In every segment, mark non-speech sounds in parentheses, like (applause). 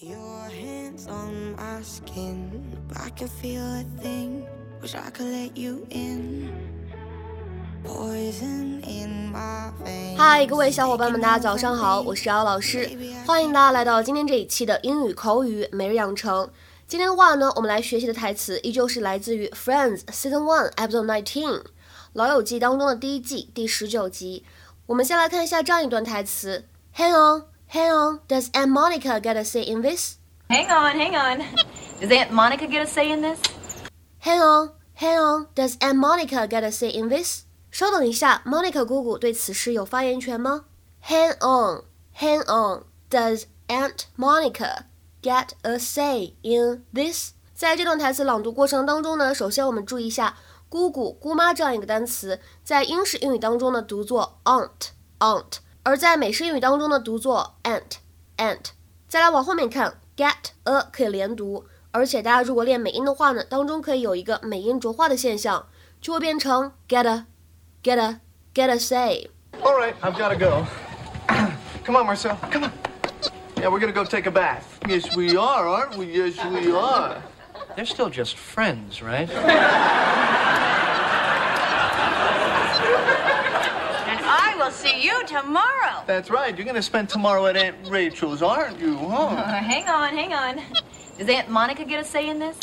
Your hands on my skin, but I can feel a thing. Wish I could let you in. Poison in my veins. 嗨，各位小伙伴们，大家早上好，我是姚老师，欢迎大家来到今天这一期的英语口语每日养成。今天的话呢，我们来学习的台词依旧是来自于《Friends》Season One Episode Nineteen，《老友记》当中的第一季第十九集。我们先来看一下这样一段台词：Hang on, hang on, does Aunt Monica get a say in this? Hang on, hang on. Does Aunt Monica get a say in this? Hang on, hang on, does Aunt Monica get a say in this? 稍等一下，Monica 姑姑对此事有发言权吗？Hang on, hang on, does Aunt Monica get a say in this？在这段台词朗读过程当中呢，首先我们注意一下“姑姑”“姑妈”这样一个单词，在英式英语当中呢读作 aunt aunt， 而在美式英语当中呢读作 aunt aunt。再来往后面看，get a 可以连读，而且大家如果练美音的话呢，当中可以有一个美音浊化的现象，就会变成 get a get a get a say。 All right, I've got to go. (clears throat) Come on, Marcel. Come on. Yeah, we're gonna go take a bath. Yes, we are, aren't we? Yes, we are. They're still just friends, right? (laughs) And I will see you tomorrow. That's right. You're gonna spend tomorrow at Aunt Rachel's, aren't you? Uh, Huh? hang on, hang on. Does Aunt Monica get a say in this?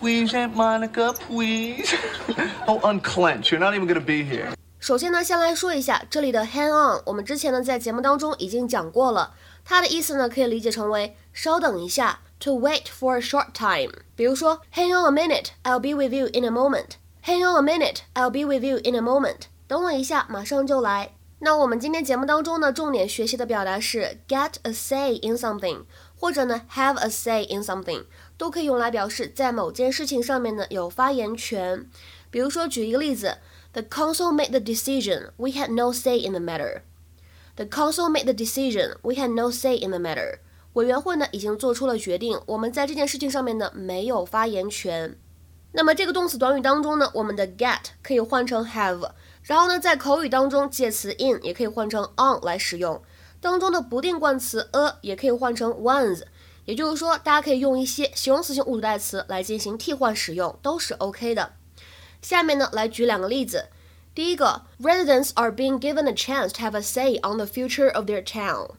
Please, Aunt Monica, please. (laughs) oh, unclench. You're not even gonna be here. 首先呢，先来说一下这里的 hang on，我们之前呢在节目当中已经讲过了，它的意思呢可以理解成为稍等一下，to wait for a short time。比如说，hang on a minute，I'll be with you in a moment。hang on a minute，I'll be with you in a moment。等我一下，马上就来。 那我们今天节目当中呢，重点学习的表达是 get a say in something，或者呢 have a say in something，都可以用来表示在某件事情上面呢有发言权。比如说，举一个例子。The council made the decision. We had no say in the matter. The council made the decision. We had no say in the matter. 委员会呢已经做出了决定，我们在这件事情上面呢没有发言权。那么这个动词短语当中呢，我们的 get 可以换成 have，然后呢在口语当中介词 in 也可以换成 on 来使用，当中的不定冠词 a 也可以换成 ones，也就是说大家可以用一些形容词性物主代词来进行替换使用，都是 OK 的。下面呢，来举两个例子。第一个，residents are being given a chance to have a say on the future of their town。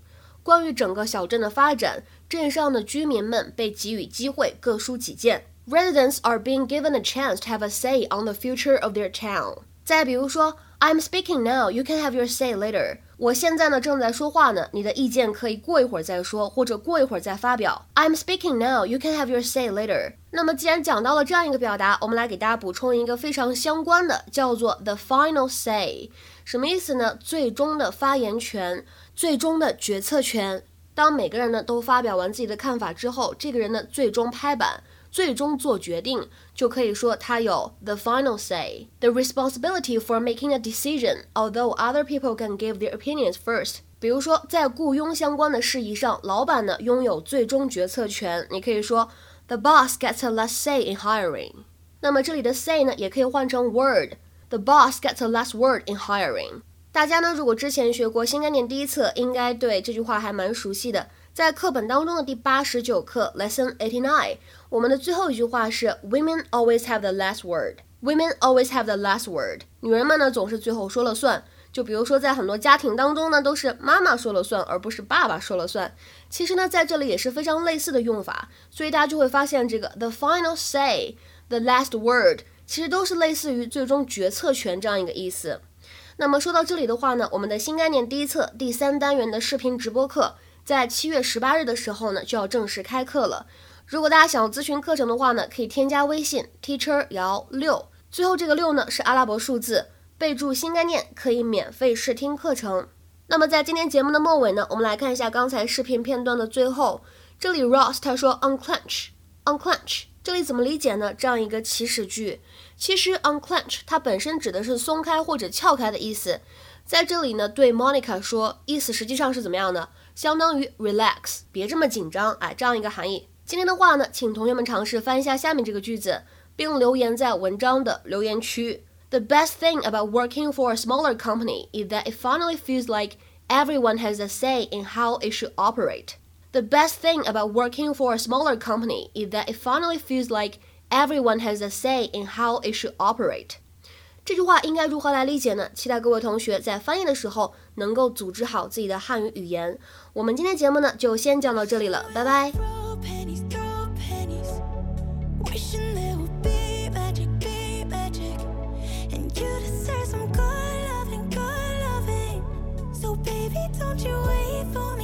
关于整个小镇的发展，镇上的居民们被给予机会，各抒己见。Residents are being given a chance to have a say on the future of their town。再比如说，I'm speaking now, you can have your say later。我现在呢正在说话呢，你的意见可以过一会儿再说，或者过一会儿再发表。I'm speaking now, you can have your say later。那么既然讲到了这样一个表达，我们来给大家补充一个非常相关的，叫做 the final say。什么意思呢？最终的发言权，最终的决策权。当每个人呢都发表完自己的看法之后，这个人呢最终拍板。最终做决定，就可以说他有 the final say, the responsibility for making a decision, although other people can give their opinions first. 比如说，在雇佣相关的事宜上，老板呢拥有最终决策权。你可以说 the boss gets a last say in hiring. 那么这里的 say 呢，也可以换成 word. The boss gets a last word in hiring. 大家呢，如果之前学过新概念第一册，应该对这句话还蛮熟悉的。在课本当中的第八十九课 Lesson Eighty Nine，我们的最后一句话是 Women always have the last word. Women always have the last word. 女人们呢总是最后说了算。就比如说在很多家庭当中呢，都是妈妈说了算，而不是爸爸说了算。其实呢，在这里也是非常类似的用法，所以大家就会发现这个 the final say, the last word，其实都是类似于最终决策权这样一个意思。那么说到这里的话呢，我们的新概念第一册第三单元的视频直播课。在七月十八日的时候呢，就要正式开课了。如果大家想要咨询课程的话呢，可以添加微信 teacher 姚六，最后这个六呢是阿拉伯数字，备注新概念可以免费试听课程。那么在今天节目的末尾呢，我们来看一下刚才视频片段的最后，这里 Ross 他说 unclench unclench，这里怎么理解呢？这样一个祈使句，其实 unclench 它本身指的是松开或者撬开的意思，在这里呢对 Monica 说，意思实际上是怎么样的？相当于 relax，别这么紧张，哎，这样一个含义。今天的话呢，请同学们尝试翻一下下面这个句子，并留言在文章的留言区。The best thing about working for a smaller company is that it finally feels like everyone has a say in how it should operate. The best thing about working for a smaller company is that it finally feels like everyone has a say in how it should operate. 这句话应该如何来理解呢？期待各位同学在翻译的时候能够组织好自己的汉语语言。我们今天节目呢就先讲到这里了，拜拜。Don't you wait for